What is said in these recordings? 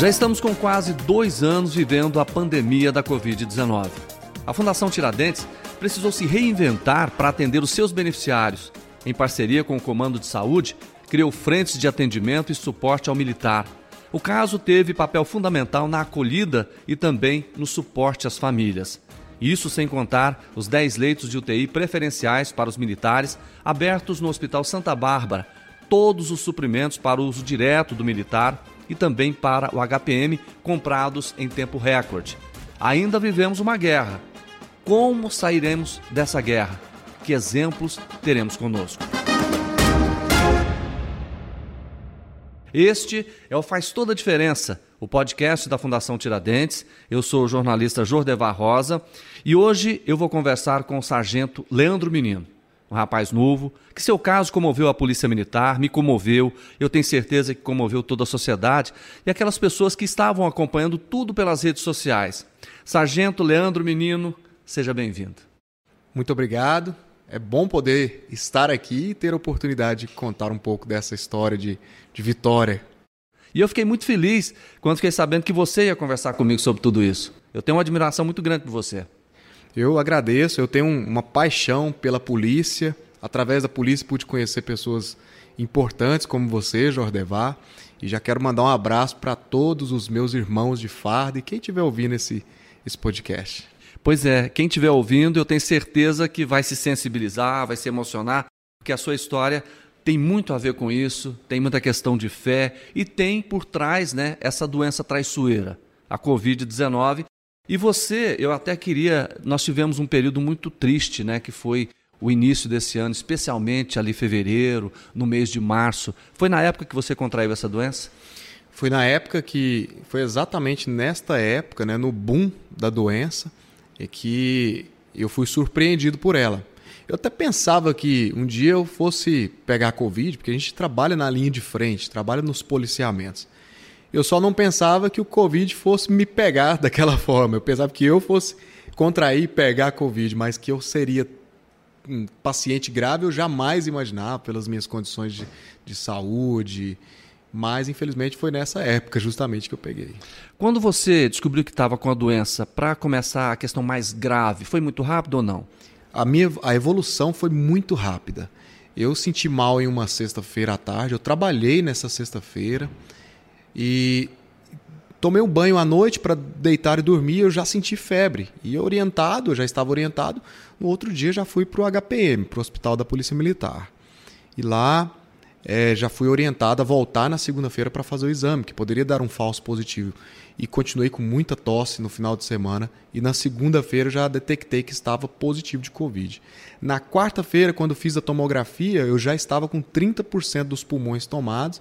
Já estamos com quase dois anos vivendo a pandemia da Covid-19. A Fundação Tiradentes precisou se reinventar para atender os seus beneficiários. Em parceria com o Comando de Saúde, criou frentes de atendimento e suporte ao militar. O caso teve papel fundamental na acolhida e também no suporte às famílias. Isso sem contar os 10 leitos de UTI preferenciais para os militares abertos no Hospital Santa Bárbara, todos os suprimentos para o uso direto do militar e também para o HPM comprados em tempo recorde. Ainda vivemos uma guerra. Como sairemos dessa guerra? Que exemplos teremos conosco? Este é o Faz Toda a Diferença, o podcast da Fundação Tiradentes. Eu sou o jornalista Jordevar Rosa e hoje eu vou conversar com o sargento Leandro Menino um rapaz novo, que seu caso comoveu a Polícia Militar, me comoveu, eu tenho certeza que comoveu toda a sociedade e aquelas pessoas que estavam acompanhando tudo pelas redes sociais. Sargento Leandro Menino, seja bem-vindo. Muito obrigado. É bom poder estar aqui e ter a oportunidade de contar um pouco dessa história de, de vitória. E eu fiquei muito feliz quando fiquei sabendo que você ia conversar comigo sobre tudo isso. Eu tenho uma admiração muito grande por você. Eu agradeço, eu tenho uma paixão pela polícia. Através da polícia pude conhecer pessoas importantes como você, Jordevar. E já quero mandar um abraço para todos os meus irmãos de farda e quem estiver ouvindo esse, esse podcast. Pois é, quem estiver ouvindo, eu tenho certeza que vai se sensibilizar, vai se emocionar, porque a sua história tem muito a ver com isso, tem muita questão de fé e tem por trás né, essa doença traiçoeira, a Covid-19, e você, eu até queria. Nós tivemos um período muito triste, né? Que foi o início desse ano, especialmente ali fevereiro, no mês de março. Foi na época que você contraiu essa doença? Foi na época que. Foi exatamente nesta época, né, no boom da doença, é que eu fui surpreendido por ela. Eu até pensava que um dia eu fosse pegar Covid, porque a gente trabalha na linha de frente, trabalha nos policiamentos. Eu só não pensava que o Covid fosse me pegar daquela forma. Eu pensava que eu fosse contrair e pegar a Covid, mas que eu seria um paciente grave, eu jamais imaginava pelas minhas condições de, de saúde. Mas, infelizmente, foi nessa época justamente que eu peguei. Quando você descobriu que estava com a doença, para começar a questão mais grave, foi muito rápido ou não? A minha a evolução foi muito rápida. Eu senti mal em uma sexta-feira à tarde, eu trabalhei nessa sexta-feira. E tomei um banho à noite para deitar e dormir, eu já senti febre. E orientado, eu já estava orientado, no outro dia já fui para o HPM, para o Hospital da Polícia Militar. E lá é, já fui orientado a voltar na segunda-feira para fazer o exame, que poderia dar um falso positivo. E continuei com muita tosse no final de semana. E na segunda-feira já detectei que estava positivo de Covid. Na quarta-feira, quando fiz a tomografia, eu já estava com 30% dos pulmões tomados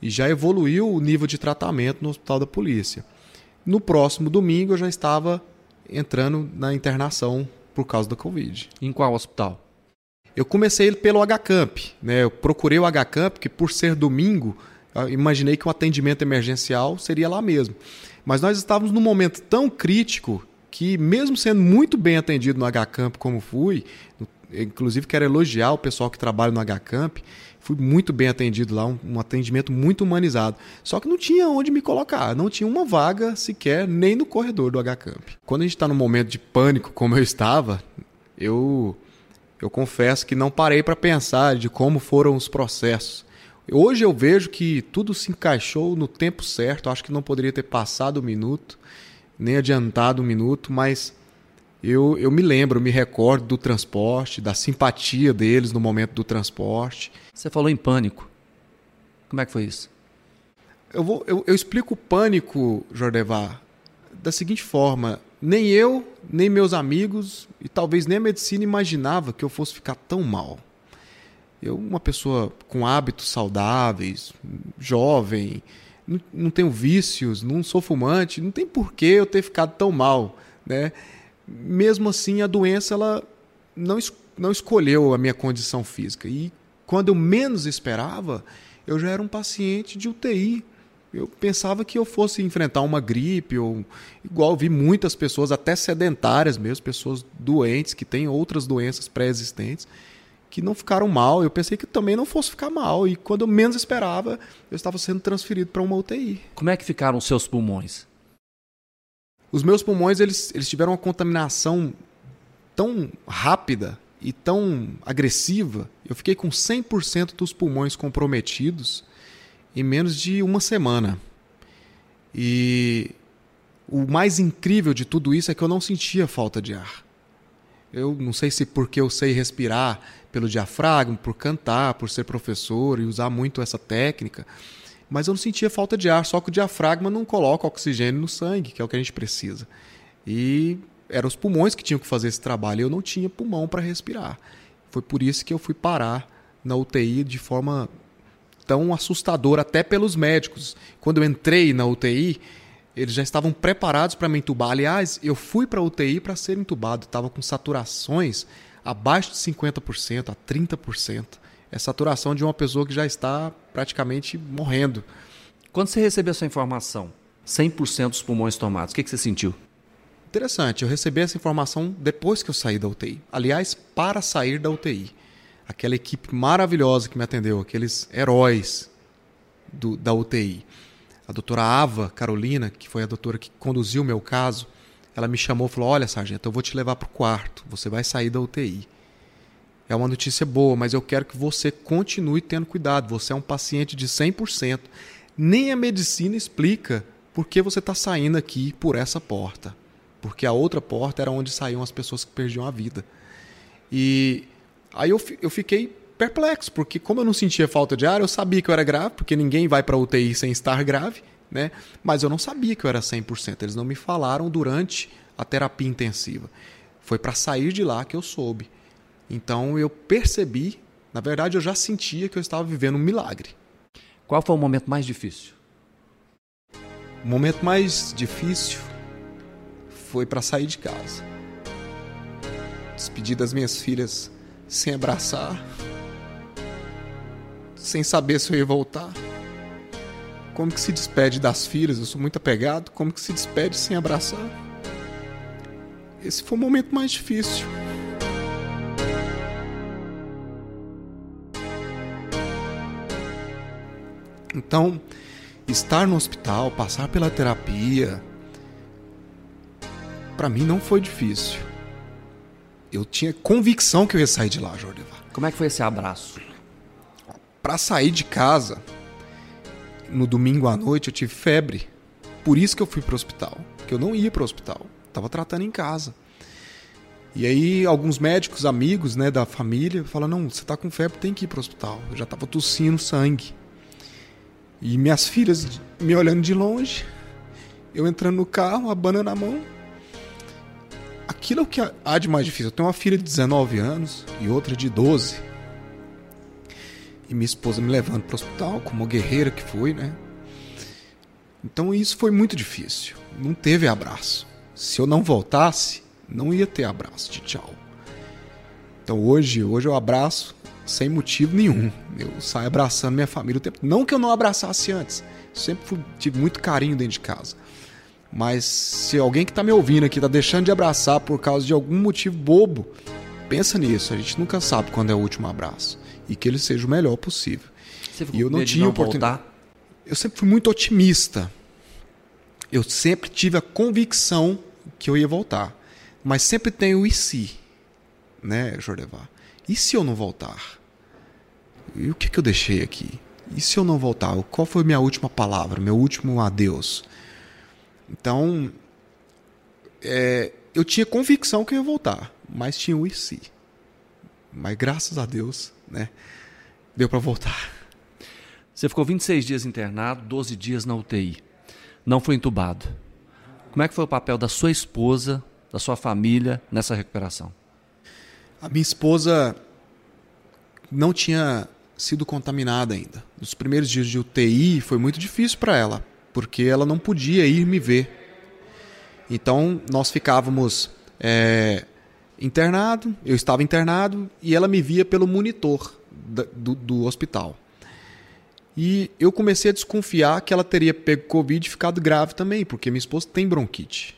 e já evoluiu o nível de tratamento no hospital da polícia. No próximo domingo eu já estava entrando na internação por causa da Covid. Em qual hospital? Eu comecei pelo HCamp, né? Eu procurei o HCamp porque por ser domingo, imaginei que o atendimento emergencial seria lá mesmo. Mas nós estávamos num momento tão crítico que mesmo sendo muito bem atendido no HCamp como fui, inclusive quero elogiar o pessoal que trabalha no HCamp, fui muito bem atendido lá, um, um, atendimento muito humanizado. Só que não tinha onde me colocar, não tinha uma vaga sequer nem no corredor do HCamp. Quando a gente está num momento de pânico como eu estava, eu eu confesso que não parei para pensar de como foram os processos. Hoje eu vejo que tudo se encaixou no tempo certo. Acho que não poderia ter passado um minuto, nem adiantado um minuto, mas eu, eu me lembro, me recordo do transporte, da simpatia deles no momento do transporte. Você falou em pânico. Como é que foi isso? Eu, vou, eu, eu explico o pânico, Jordevar, da seguinte forma: nem eu, nem meus amigos e talvez nem a medicina imaginava que eu fosse ficar tão mal. Eu, uma pessoa com hábitos saudáveis, jovem, não, não tenho vícios, não sou fumante, não tem por que eu ter ficado tão mal, né? Mesmo assim a doença ela não, não escolheu a minha condição física. E quando eu menos esperava, eu já era um paciente de UTI. Eu pensava que eu fosse enfrentar uma gripe, ou igual vi muitas pessoas, até sedentárias mesmo, pessoas doentes, que têm outras doenças pré-existentes, que não ficaram mal. Eu pensei que também não fosse ficar mal. E quando eu menos esperava, eu estava sendo transferido para uma UTI. Como é que ficaram os seus pulmões? Os meus pulmões eles, eles tiveram uma contaminação tão rápida e tão agressiva. Eu fiquei com 100% dos pulmões comprometidos em menos de uma semana. E o mais incrível de tudo isso é que eu não sentia falta de ar. Eu não sei se porque eu sei respirar pelo diafragma, por cantar, por ser professor e usar muito essa técnica, mas eu não sentia falta de ar, só que o diafragma não coloca oxigênio no sangue, que é o que a gente precisa. E eram os pulmões que tinham que fazer esse trabalho, e eu não tinha pulmão para respirar. Foi por isso que eu fui parar na UTI de forma tão assustadora, até pelos médicos. Quando eu entrei na UTI, eles já estavam preparados para me entubar. Aliás, eu fui para a UTI para ser entubado, estava com saturações abaixo de 50% a 30%. É saturação de uma pessoa que já está praticamente morrendo. Quando você recebeu essa informação, 100% dos pulmões tomados, o que, que você sentiu? Interessante, eu recebi essa informação depois que eu saí da UTI. Aliás, para sair da UTI. Aquela equipe maravilhosa que me atendeu, aqueles heróis do, da UTI a doutora Ava Carolina, que foi a doutora que conduziu o meu caso, ela me chamou e falou: Olha, sargento, eu vou te levar para o quarto, você vai sair da UTI. É uma notícia boa, mas eu quero que você continue tendo cuidado. Você é um paciente de 100%. Nem a medicina explica por que você está saindo aqui por essa porta. Porque a outra porta era onde saíam as pessoas que perdiam a vida. E aí eu, eu fiquei perplexo, porque como eu não sentia falta de ar, eu sabia que eu era grave, porque ninguém vai para UTI sem estar grave, né? Mas eu não sabia que eu era 100%. Eles não me falaram durante a terapia intensiva. Foi para sair de lá que eu soube. Então eu percebi, na verdade eu já sentia que eu estava vivendo um milagre. Qual foi o momento mais difícil? O momento mais difícil foi para sair de casa. Despedir das minhas filhas sem abraçar sem saber se eu ia voltar. Como que se despede das filhas? Eu sou muito apegado. Como que se despede sem abraçar? Esse foi o momento mais difícil. Então, estar no hospital, passar pela terapia, para mim não foi difícil. Eu tinha convicção que eu ia sair de lá, Jordivar. Como é que foi esse abraço? para sair de casa, no domingo à noite eu tive febre. Por isso que eu fui para o hospital, que eu não ia para o hospital, estava tratando em casa. E aí alguns médicos, amigos, né, da família, falaram: "Não, você está com febre, tem que ir para o hospital". Eu já estava tossindo sangue. E minhas filhas me olhando de longe, eu entrando no carro, a banana na mão. Aquilo é o que há de mais difícil. Eu tenho uma filha de 19 anos e outra de 12 e minha esposa me levando para o hospital, como guerreira que foi, né? Então isso foi muito difícil. Não teve abraço. Se eu não voltasse, não ia ter abraço de tchau. Então hoje, hoje eu abraço sem motivo nenhum. Eu saio abraçando minha família o tempo. Não que eu não abraçasse antes. Sempre fui, tive muito carinho dentro de casa. Mas se alguém que está me ouvindo aqui está deixando de abraçar por causa de algum motivo bobo, pensa nisso. A gente nunca sabe quando é o último abraço e que ele seja o melhor possível. Você e eu não tinha não oportunidade. Voltar? Eu sempre fui muito otimista. Eu sempre tive a convicção que eu ia voltar. Mas sempre tem o e se, né, Jordevar? E se eu não voltar? E o que, que eu deixei aqui? E se eu não voltar? Qual foi minha última palavra, meu último adeus? Então, é, eu tinha convicção que eu ia voltar, mas tinha o e se. Mas graças a Deus, né? Deu para voltar. Você ficou 26 dias internado, 12 dias na UTI. Não foi entubado. Como é que foi o papel da sua esposa, da sua família nessa recuperação? A minha esposa não tinha sido contaminada ainda. Nos primeiros dias de UTI foi muito difícil para ela, porque ela não podia ir me ver. Então nós ficávamos é, internado, eu estava internado e ela me via pelo monitor do, do hospital. E eu comecei a desconfiar que ela teria pego Covid e ficado grave também, porque minha esposa tem bronquite.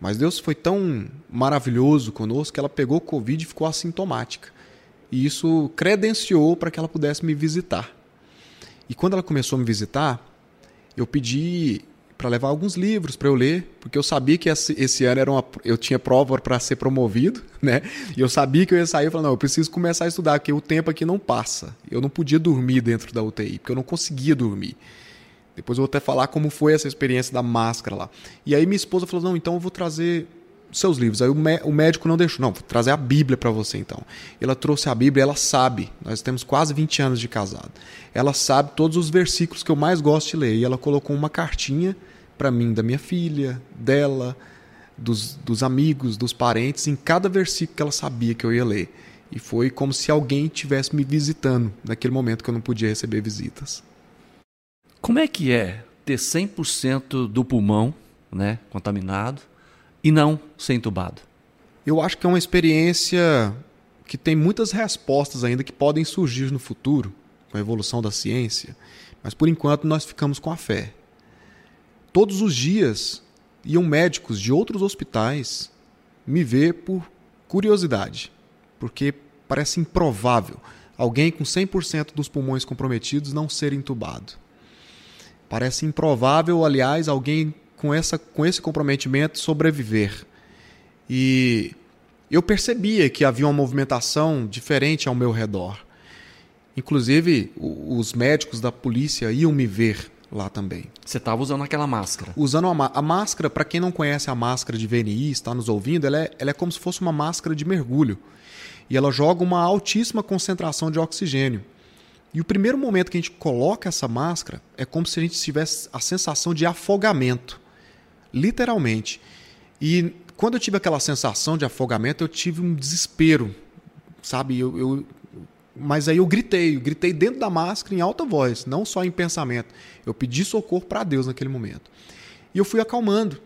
Mas Deus foi tão maravilhoso conosco que ela pegou Covid e ficou assintomática. E isso credenciou para que ela pudesse me visitar. E quando ela começou a me visitar, eu pedi para levar alguns livros para eu ler, porque eu sabia que esse, ano era uma, eu tinha prova para ser promovido, né? E eu sabia que eu ia sair e falar, não, eu preciso começar a estudar, porque o tempo aqui não passa. Eu não podia dormir dentro da UTI, porque eu não conseguia dormir. Depois eu vou até falar como foi essa experiência da máscara lá. E aí minha esposa falou, não, então eu vou trazer seus livros. Aí o, médico não deixou, não, vou trazer a Bíblia para você então. Ela trouxe a Bíblia, ela sabe, nós temos quase 20 anos de casado. Ela sabe todos os versículos que eu mais gosto de ler. E ela colocou uma cartinha para mim da minha filha, dela, dos, dos amigos, dos parentes, em cada versículo que ela sabia que eu ia ler. E foi como se alguém estivesse me visitando naquele momento que eu não podia receber visitas. Como é que é ter 100% do pulmão né, contaminado e não ser entubado? Eu acho que é uma experiência que tem muitas respostas ainda que podem surgir no futuro, com a evolução da ciência, mas por enquanto nós ficamos com a fé. Todos os dias iam médicos de outros hospitais me ver por curiosidade, porque parece improvável alguém com 100% dos pulmões comprometidos não ser entubado. Parece improvável, aliás, alguém com, essa, com esse comprometimento sobreviver. E eu percebia que havia uma movimentação diferente ao meu redor. Inclusive, os médicos da polícia iam me ver lá também. Você estava usando aquela máscara? Usando a, a máscara, para quem não conhece a máscara de VNI, está nos ouvindo, ela é, ela é como se fosse uma máscara de mergulho. E ela joga uma altíssima concentração de oxigênio. E o primeiro momento que a gente coloca essa máscara é como se a gente tivesse a sensação de afogamento. Literalmente. E quando eu tive aquela sensação de afogamento, eu tive um desespero. Sabe? Eu, eu mas aí eu gritei, eu gritei dentro da máscara em alta voz, não só em pensamento. Eu pedi socorro para Deus naquele momento. E eu fui acalmando.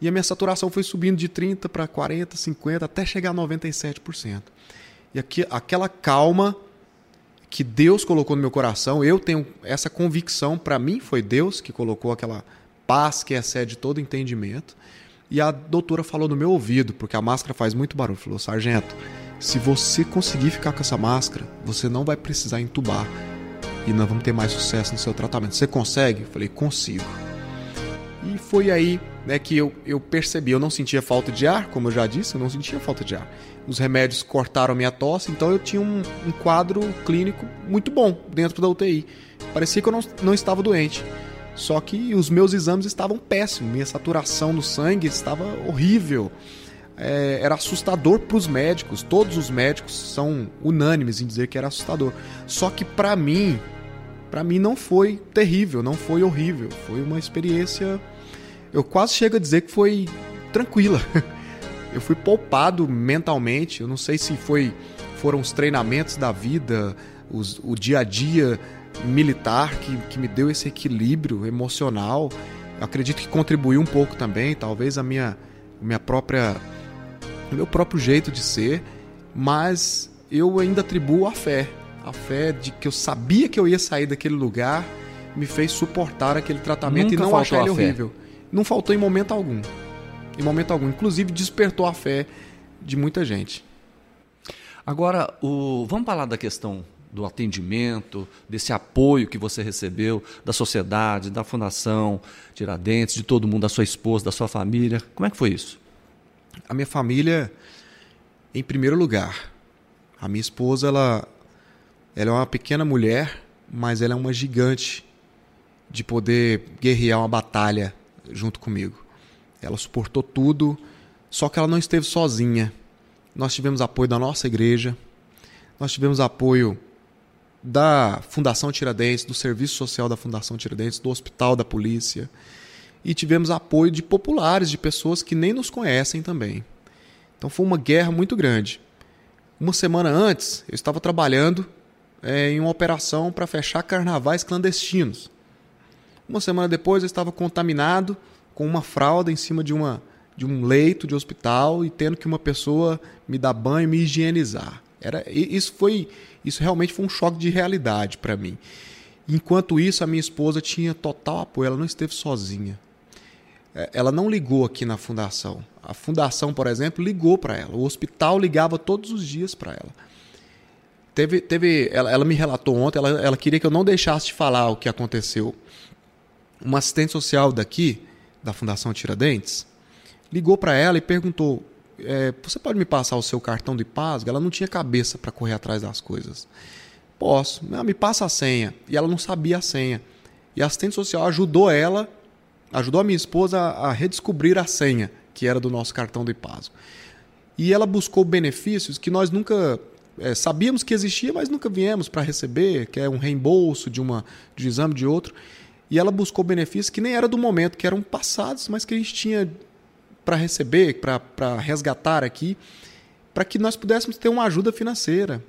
E a minha saturação foi subindo de 30 para 40, 50, até chegar a 97%. E aqui, aquela calma que Deus colocou no meu coração, eu tenho essa convicção, para mim foi Deus que colocou aquela paz que excede todo entendimento. E a doutora falou no meu ouvido, porque a máscara faz muito barulho, falou: "Sargento, se você conseguir ficar com essa máscara, você não vai precisar entubar e nós vamos ter mais sucesso no seu tratamento. Você consegue? Eu falei, consigo. E foi aí né, que eu, eu percebi. Eu não sentia falta de ar, como eu já disse, eu não sentia falta de ar. Os remédios cortaram minha tosse, então eu tinha um, um quadro clínico muito bom dentro da UTI. Parecia que eu não, não estava doente. Só que os meus exames estavam péssimos, minha saturação no sangue estava horrível é, era assustador para os médicos. Todos os médicos são unânimes em dizer que era assustador. Só que para mim, para mim não foi terrível, não foi horrível. Foi uma experiência. Eu quase chego a dizer que foi tranquila. Eu fui poupado mentalmente. Eu não sei se foi foram os treinamentos da vida, os, o dia a dia militar que, que me deu esse equilíbrio emocional. Eu acredito que contribuiu um pouco também, talvez a minha, minha própria o meu próprio jeito de ser, mas eu ainda atribuo a fé. A fé de que eu sabia que eu ia sair daquele lugar me fez suportar aquele tratamento Nunca e não achar ele horrível. Não faltou em momento algum. Em momento algum. Inclusive despertou a fé de muita gente. Agora, o... vamos falar da questão do atendimento, desse apoio que você recebeu da sociedade, da Fundação Tiradentes, de todo mundo, da sua esposa, da sua família. Como é que foi isso? a minha família em primeiro lugar. A minha esposa, ela, ela é uma pequena mulher, mas ela é uma gigante de poder guerrear uma batalha junto comigo. Ela suportou tudo, só que ela não esteve sozinha. Nós tivemos apoio da nossa igreja, nós tivemos apoio da Fundação Tiradentes, do Serviço Social da Fundação Tiradentes, do Hospital da Polícia e tivemos apoio de populares, de pessoas que nem nos conhecem também. Então foi uma guerra muito grande. Uma semana antes, eu estava trabalhando é, em uma operação para fechar carnavais clandestinos. Uma semana depois, eu estava contaminado com uma fralda em cima de, uma, de um leito de hospital e tendo que uma pessoa me dar banho e me higienizar. Era, isso, foi, isso realmente foi um choque de realidade para mim. Enquanto isso, a minha esposa tinha total apoio, ela não esteve sozinha. É, ela não ligou aqui na fundação. A fundação, por exemplo, ligou para ela. O hospital ligava todos os dias para ela. Teve, teve, ela, ela me relatou ontem, ela, ela queria que eu não deixasse de falar o que aconteceu. Uma assistente social daqui, da Fundação Tiradentes, ligou para ela e perguntou: é, Você pode me passar o seu cartão de Pasgo? Ela não tinha cabeça para correr atrás das coisas. Posso. Não, me passa a senha. E ela não sabia a senha. E a assistente social ajudou ela, ajudou a minha esposa a, a redescobrir a senha, que era do nosso cartão de Pasgo. E ela buscou benefícios que nós nunca é, sabíamos que existia, mas nunca viemos para receber, que é um reembolso de, uma, de um exame de outro. E ela buscou benefícios que nem era do momento, que eram passados, mas que a gente tinha para receber, para resgatar aqui, para que nós pudéssemos ter uma ajuda financeira.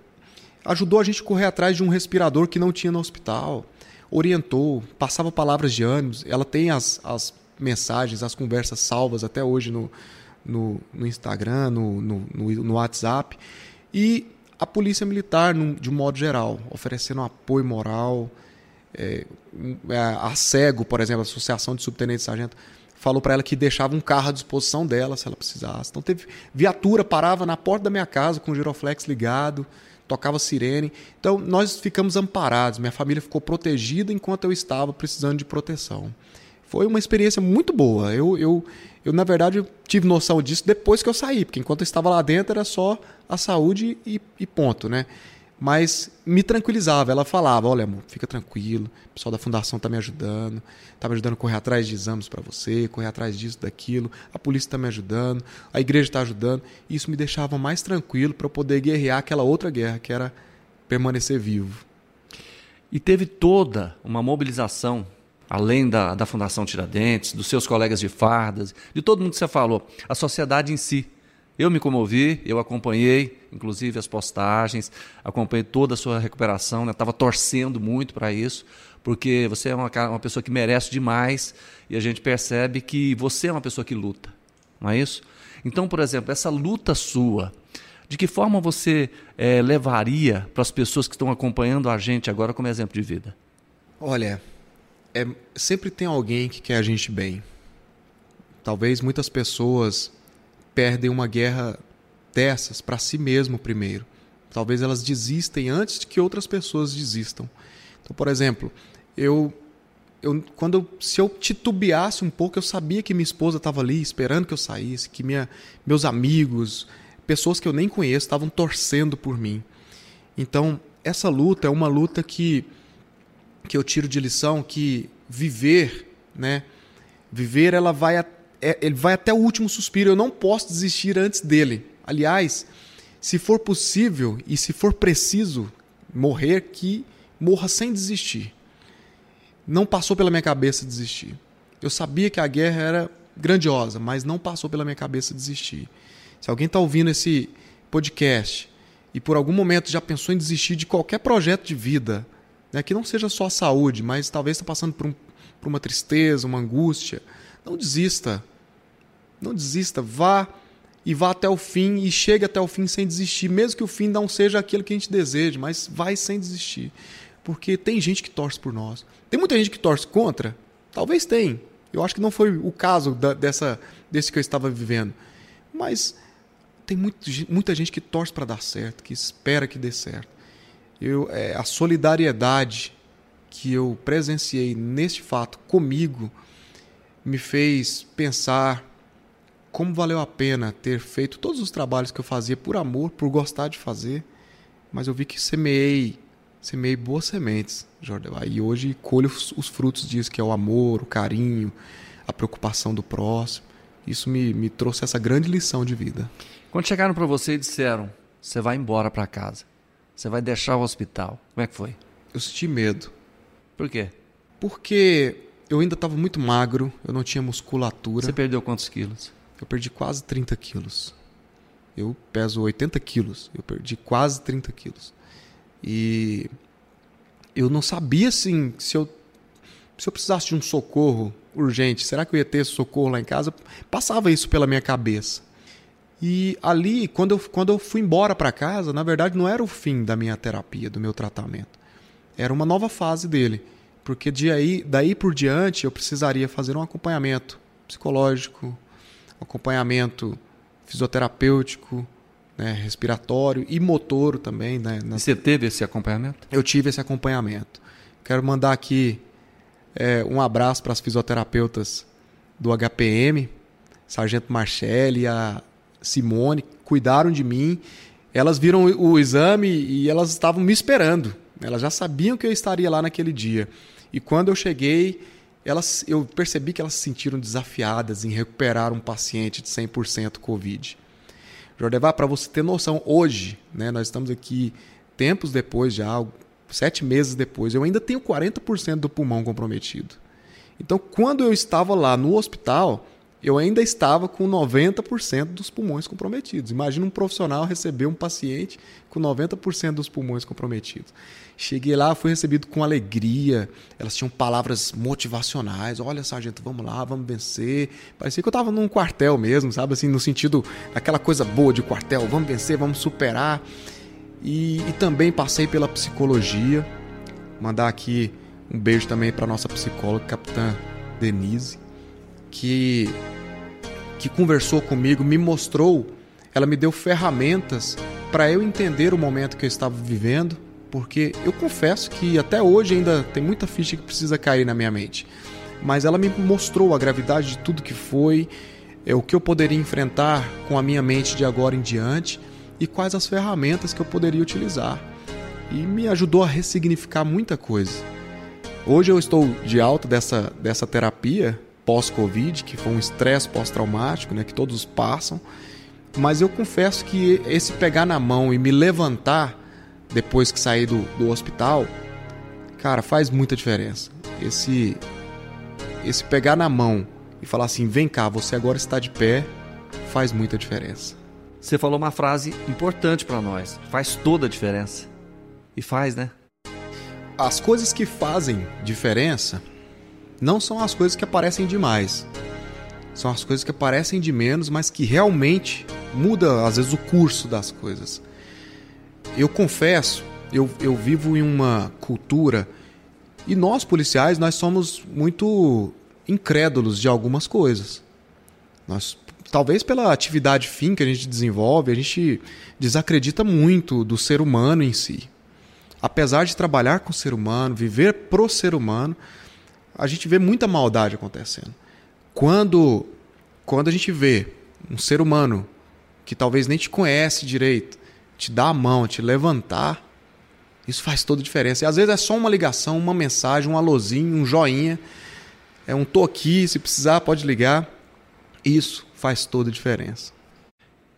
Ajudou a gente a correr atrás de um respirador que não tinha no hospital, orientou, passava palavras de ânimo. Ela tem as, as mensagens, as conversas salvas até hoje no, no, no Instagram, no, no, no, WhatsApp. E a Polícia Militar, de um modo geral, oferecendo apoio moral. É, a CEGO, por exemplo, a Associação de Subtenentes e Sargento, falou para ela que deixava um carro à disposição dela se ela precisasse. Então teve viatura parava na porta da minha casa com o giroflex ligado, tocava sirene. Então nós ficamos amparados, minha família ficou protegida enquanto eu estava precisando de proteção. Foi uma experiência muito boa. Eu, eu, eu na verdade, tive noção disso depois que eu saí, porque enquanto eu estava lá dentro era só a saúde e, e ponto, né? Mas me tranquilizava. Ela falava: Olha, amor, fica tranquilo, o pessoal da fundação está me ajudando, está me ajudando a correr atrás de exames para você, correr atrás disso, daquilo, a polícia está me ajudando, a igreja está ajudando. Isso me deixava mais tranquilo para poder guerrear aquela outra guerra, que era permanecer vivo. E teve toda uma mobilização, além da, da Fundação Tiradentes, dos seus colegas de fardas, de todo mundo que você falou, a sociedade em si eu me comovi, eu acompanhei, inclusive, as postagens, acompanhei toda a sua recuperação, estava né? torcendo muito para isso, porque você é uma, uma pessoa que merece demais e a gente percebe que você é uma pessoa que luta, não é isso? Então, por exemplo, essa luta sua, de que forma você é, levaria para as pessoas que estão acompanhando a gente agora como exemplo de vida? Olha, é, sempre tem alguém que quer a gente bem. Talvez muitas pessoas perdem uma guerra dessas para si mesmo primeiro. Talvez elas desistem antes que outras pessoas desistam. Então, por exemplo, eu, eu quando se eu titubeasse um pouco, eu sabia que minha esposa estava ali esperando que eu saísse, que minha, meus amigos, pessoas que eu nem conheço, estavam torcendo por mim. Então, essa luta é uma luta que que eu tiro de lição que viver, né? Viver ela vai é, ele vai até o último suspiro. Eu não posso desistir antes dele. Aliás, se for possível e se for preciso morrer, que morra sem desistir. Não passou pela minha cabeça desistir. Eu sabia que a guerra era grandiosa, mas não passou pela minha cabeça desistir. Se alguém está ouvindo esse podcast e por algum momento já pensou em desistir de qualquer projeto de vida, né, que não seja só a saúde, mas talvez está passando por, um, por uma tristeza, uma angústia, não desista. Não desista. Vá e vá até o fim e chegue até o fim sem desistir, mesmo que o fim não seja aquilo que a gente deseja, mas vai sem desistir. Porque tem gente que torce por nós. Tem muita gente que torce contra? Talvez tem. Eu acho que não foi o caso da, dessa, desse que eu estava vivendo. Mas tem muito, muita gente que torce para dar certo, que espera que dê certo. Eu, é, a solidariedade que eu presenciei neste fato comigo me fez pensar como valeu a pena ter feito todos os trabalhos que eu fazia por amor, por gostar de fazer, mas eu vi que semeei, semeei boas sementes, Jordan, e hoje colho os, frutos disso, que é o amor, o carinho, a preocupação do próximo. Isso me, me trouxe essa grande lição de vida. Quando chegaram para você e disseram, você vai embora para casa, você vai deixar o hospital, como é que foi? Eu senti medo. Por quê? Porque eu ainda estava muito magro, eu não tinha musculatura. Você perdeu quantos quilos? Eu perdi quase 30 quilos. Eu peso 80 quilos, eu perdi quase 30 quilos. E eu não sabia assim, se eu, se eu precisasse de um socorro urgente, será que eu ia ter socorro lá em casa? Passava isso pela minha cabeça. E ali, quando eu, quando eu fui embora para casa, na verdade não era o fim da minha terapia, do meu tratamento. Era uma nova fase dele porque de aí, daí por diante eu precisaria fazer um acompanhamento psicológico, acompanhamento fisioterapêutico, né, respiratório e motor também. Né, na... E você teve esse acompanhamento? Eu tive esse acompanhamento. Quero mandar aqui é, um abraço para as fisioterapeutas do HPM, Sargento Marcelli e a Simone, cuidaram de mim. Elas viram o exame e elas estavam me esperando. Elas já sabiam que eu estaria lá naquele dia. E quando eu cheguei, elas, eu percebi que elas se sentiram desafiadas em recuperar um paciente de 100% Covid. Jordevar, para você ter noção, hoje, né, nós estamos aqui tempos depois já, sete meses depois, eu ainda tenho 40% do pulmão comprometido. Então, quando eu estava lá no hospital, eu ainda estava com 90% dos pulmões comprometidos. Imagina um profissional receber um paciente com 90% dos pulmões comprometidos. Cheguei lá, fui recebido com alegria. Elas tinham palavras motivacionais. Olha, sargento, vamos lá, vamos vencer. Parecia que eu estava num quartel mesmo, sabe? Assim, no sentido daquela coisa boa de quartel. Vamos vencer, vamos superar. E, e também passei pela psicologia. Mandar aqui um beijo também para nossa psicóloga, capitã Denise, que, que conversou comigo, me mostrou, ela me deu ferramentas para eu entender o momento que eu estava vivendo, porque eu confesso que até hoje ainda tem muita ficha que precisa cair na minha mente. Mas ela me mostrou a gravidade de tudo que foi, é, o que eu poderia enfrentar com a minha mente de agora em diante e quais as ferramentas que eu poderia utilizar. E me ajudou a ressignificar muita coisa. Hoje eu estou de alta dessa, dessa terapia pós-Covid, que foi um estresse pós-traumático, né, que todos passam. Mas eu confesso que esse pegar na mão e me levantar depois que sair do, do hospital, cara, faz muita diferença. Esse, esse pegar na mão e falar assim: vem cá, você agora está de pé, faz muita diferença. Você falou uma frase importante para nós: faz toda a diferença. E faz, né? as coisas que fazem diferença não são as coisas que aparecem demais. São as coisas que aparecem de menos, mas que realmente muda às vezes o curso das coisas. Eu confesso, eu, eu vivo em uma cultura e nós policiais nós somos muito incrédulos de algumas coisas. Nós talvez pela atividade fim que a gente desenvolve, a gente desacredita muito do ser humano em si apesar de trabalhar com o ser humano, viver pro ser humano, a gente vê muita maldade acontecendo. Quando, quando a gente vê um ser humano que talvez nem te conhece direito, te dar a mão, te levantar, isso faz toda a diferença. E às vezes é só uma ligação, uma mensagem, um alôzinho, um joinha, é um tô aqui, se precisar pode ligar. Isso faz toda a diferença.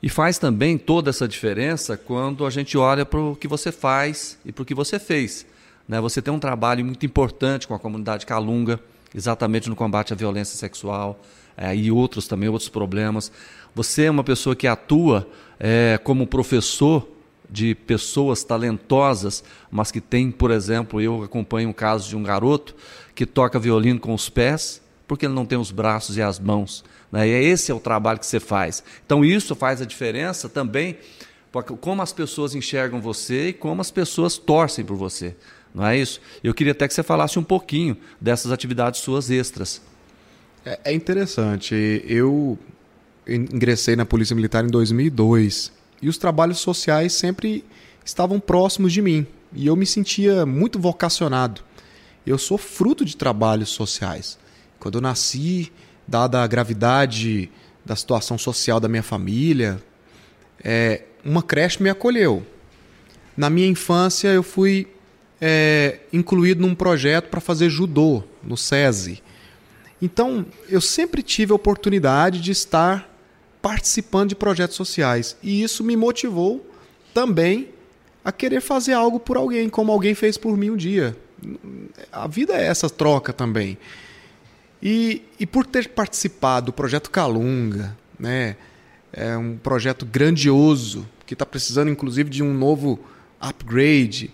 E faz também toda essa diferença quando a gente olha para o que você faz e para o que você fez. Né? Você tem um trabalho muito importante com a comunidade Calunga, exatamente no combate à violência sexual é, e outros também, outros problemas. Você é uma pessoa que atua é, como professor de pessoas talentosas, mas que tem, por exemplo, eu acompanho um caso de um garoto que toca violino com os pés porque ele não tem os braços e as mãos. Né? E esse é o trabalho que você faz. Então isso faz a diferença também como as pessoas enxergam você e como as pessoas torcem por você. Não é isso? Eu queria até que você falasse um pouquinho dessas atividades suas extras. É, é interessante. Eu ingressei na Polícia Militar em 2002 e os trabalhos sociais sempre estavam próximos de mim e eu me sentia muito vocacionado. Eu sou fruto de trabalhos sociais. Quando eu nasci, dada a gravidade da situação social da minha família, é, uma creche me acolheu. Na minha infância, eu fui é, incluído num projeto para fazer judô no SESI. Então, eu sempre tive a oportunidade de estar participando de projetos sociais. E isso me motivou também a querer fazer algo por alguém, como alguém fez por mim um dia. A vida é essa troca também. E, e por ter participado do projeto Calunga, né, é um projeto grandioso que está precisando inclusive de um novo upgrade,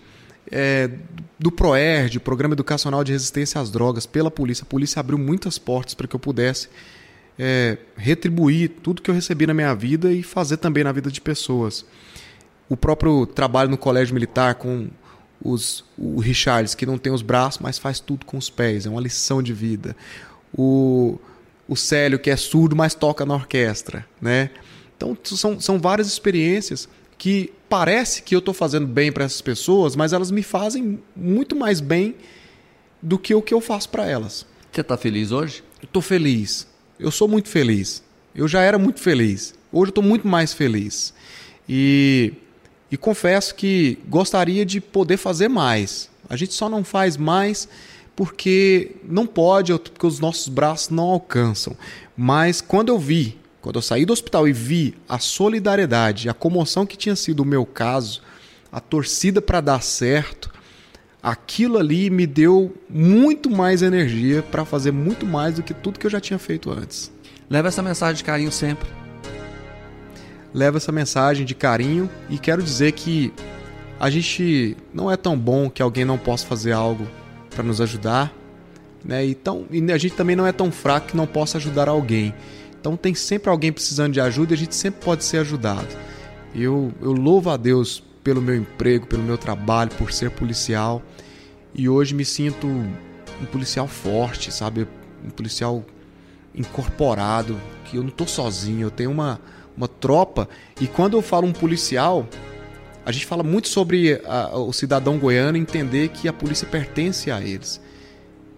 é, do PROERD, Programa Educacional de Resistência às Drogas, pela polícia. A polícia abriu muitas portas para que eu pudesse é, retribuir tudo que eu recebi na minha vida e fazer também na vida de pessoas. O próprio trabalho no colégio militar com os, o Richards, que não tem os braços, mas faz tudo com os pés, é uma lição de vida o, o Célio, que é surdo, mas toca na orquestra, né? Então, são, são várias experiências que parece que eu estou fazendo bem para essas pessoas, mas elas me fazem muito mais bem do que o que eu faço para elas. Você está feliz hoje? Estou feliz. Eu sou muito feliz. Eu já era muito feliz. Hoje eu estou muito mais feliz. E, e confesso que gostaria de poder fazer mais. A gente só não faz mais porque não pode, porque os nossos braços não alcançam. Mas quando eu vi, quando eu saí do hospital e vi a solidariedade, a comoção que tinha sido o meu caso, a torcida para dar certo, aquilo ali me deu muito mais energia para fazer muito mais do que tudo que eu já tinha feito antes. Leva essa mensagem de carinho sempre. Leva essa mensagem de carinho e quero dizer que a gente não é tão bom que alguém não possa fazer algo para nos ajudar, né? Então, e a gente também não é tão fraco que não possa ajudar alguém. Então tem sempre alguém precisando de ajuda e a gente sempre pode ser ajudado. Eu, eu louvo a Deus pelo meu emprego, pelo meu trabalho, por ser policial. E hoje me sinto um policial forte, sabe? Um policial incorporado, que eu não estou sozinho, eu tenho uma, uma tropa. E quando eu falo um policial, a gente fala muito sobre a, o cidadão goiano entender que a polícia pertence a eles.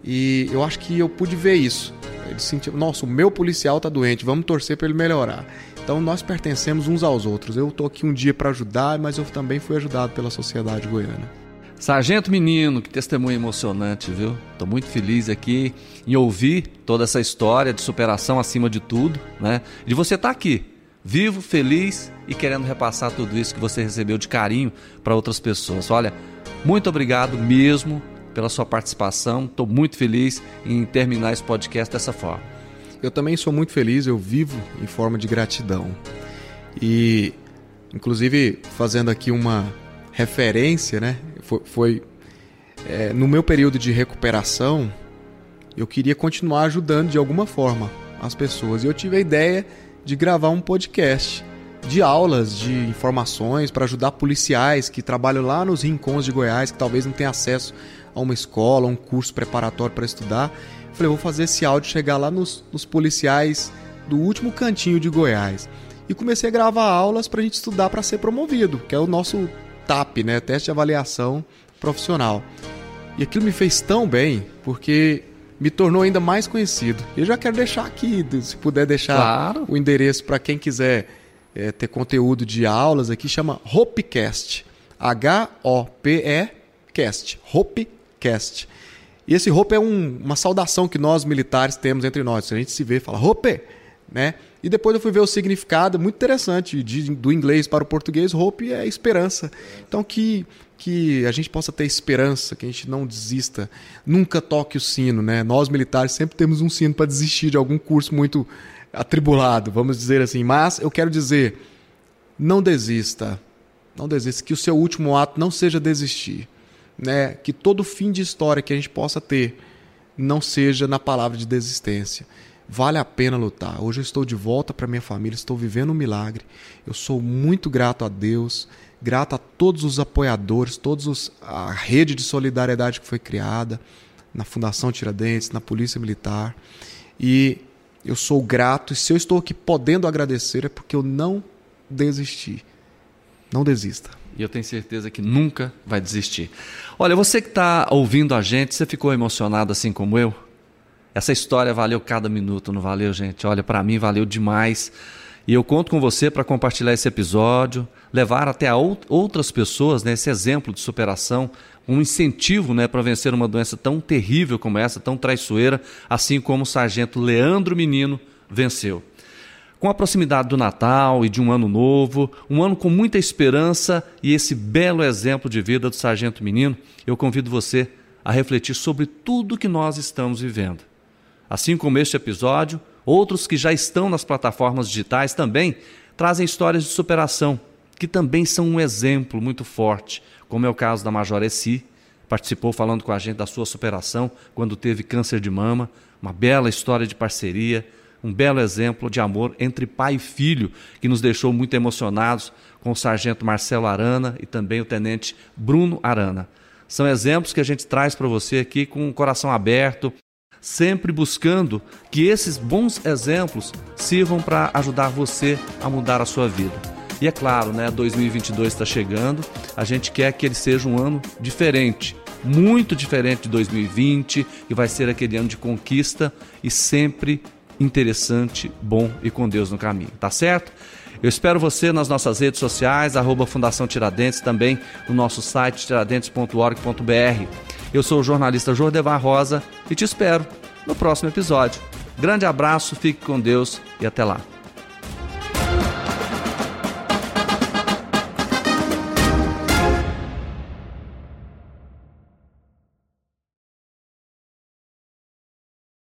E eu acho que eu pude ver isso. Ele sentiu, nossa, o meu policial está doente, vamos torcer para ele melhorar. Então nós pertencemos uns aos outros. Eu estou aqui um dia para ajudar, mas eu também fui ajudado pela sociedade goiana. Sargento Menino, que testemunho emocionante, viu? Estou muito feliz aqui em ouvir toda essa história de superação acima de tudo, né? De você estar tá aqui, vivo, feliz e querendo repassar tudo isso que você recebeu de carinho para outras pessoas. Olha, muito obrigado mesmo pela sua participação. Estou muito feliz em terminar esse podcast dessa forma. Eu também sou muito feliz, eu vivo em forma de gratidão. E, inclusive, fazendo aqui uma referência, né? Foi, foi é, no meu período de recuperação, eu queria continuar ajudando de alguma forma as pessoas. E eu tive a ideia de gravar um podcast de aulas, de informações para ajudar policiais que trabalham lá nos rincões de Goiás, que talvez não tenham acesso a uma escola, a um curso preparatório para estudar. falei, vou fazer esse áudio chegar lá nos, nos policiais do último cantinho de Goiás. E comecei a gravar aulas para a gente estudar para ser promovido, que é o nosso TAP, né? Teste de avaliação profissional. E aquilo me fez tão bem, porque me tornou ainda mais conhecido. Eu já quero deixar aqui, se puder deixar claro. o endereço para quem quiser é, ter conteúdo de aulas aqui, chama Hopecast. H-O-P-E Cast. Hopecast. E esse Hope é um, uma saudação que nós militares temos entre nós. A gente se vê, fala Hope, né? E depois eu fui ver o significado, muito interessante, de, do inglês para o português, hope é esperança. Então que, que a gente possa ter esperança, que a gente não desista, nunca toque o sino, né? Nós militares sempre temos um sino para desistir de algum curso muito atribulado, vamos dizer assim. Mas eu quero dizer, não desista, não desista, que o seu último ato não seja desistir, né? Que todo fim de história que a gente possa ter não seja na palavra de desistência Vale a pena lutar. Hoje eu estou de volta para minha família, estou vivendo um milagre. Eu sou muito grato a Deus, grato a todos os apoiadores, todos os, a rede de solidariedade que foi criada na Fundação Tiradentes, na Polícia Militar. E eu sou grato, e se eu estou aqui podendo agradecer é porque eu não desisti. Não desista. E eu tenho certeza que nunca vai desistir. Olha, você que está ouvindo a gente, você ficou emocionado assim como eu? Essa história valeu cada minuto, não valeu, gente? Olha, para mim valeu demais. E eu conto com você para compartilhar esse episódio, levar até outras pessoas né, esse exemplo de superação, um incentivo né, para vencer uma doença tão terrível como essa, tão traiçoeira, assim como o sargento Leandro Menino venceu. Com a proximidade do Natal e de um ano novo, um ano com muita esperança e esse belo exemplo de vida do sargento Menino, eu convido você a refletir sobre tudo que nós estamos vivendo. Assim como este episódio, outros que já estão nas plataformas digitais também trazem histórias de superação, que também são um exemplo muito forte, como é o caso da Major Essi, participou falando com a gente da sua superação quando teve câncer de mama, uma bela história de parceria, um belo exemplo de amor entre pai e filho, que nos deixou muito emocionados com o sargento Marcelo Arana e também o tenente Bruno Arana. São exemplos que a gente traz para você aqui com o coração aberto, sempre buscando que esses bons exemplos sirvam para ajudar você a mudar a sua vida. E é claro, né, 2022 está chegando, a gente quer que ele seja um ano diferente, muito diferente de 2020, que vai ser aquele ano de conquista e sempre interessante, bom e com Deus no caminho, tá certo? Eu espero você nas nossas redes sociais, arroba Fundação Tiradentes, também no nosso site tiradentes.org.br. Eu sou o jornalista Jordevar Rosa e te espero no próximo episódio. Grande abraço, fique com Deus e até lá.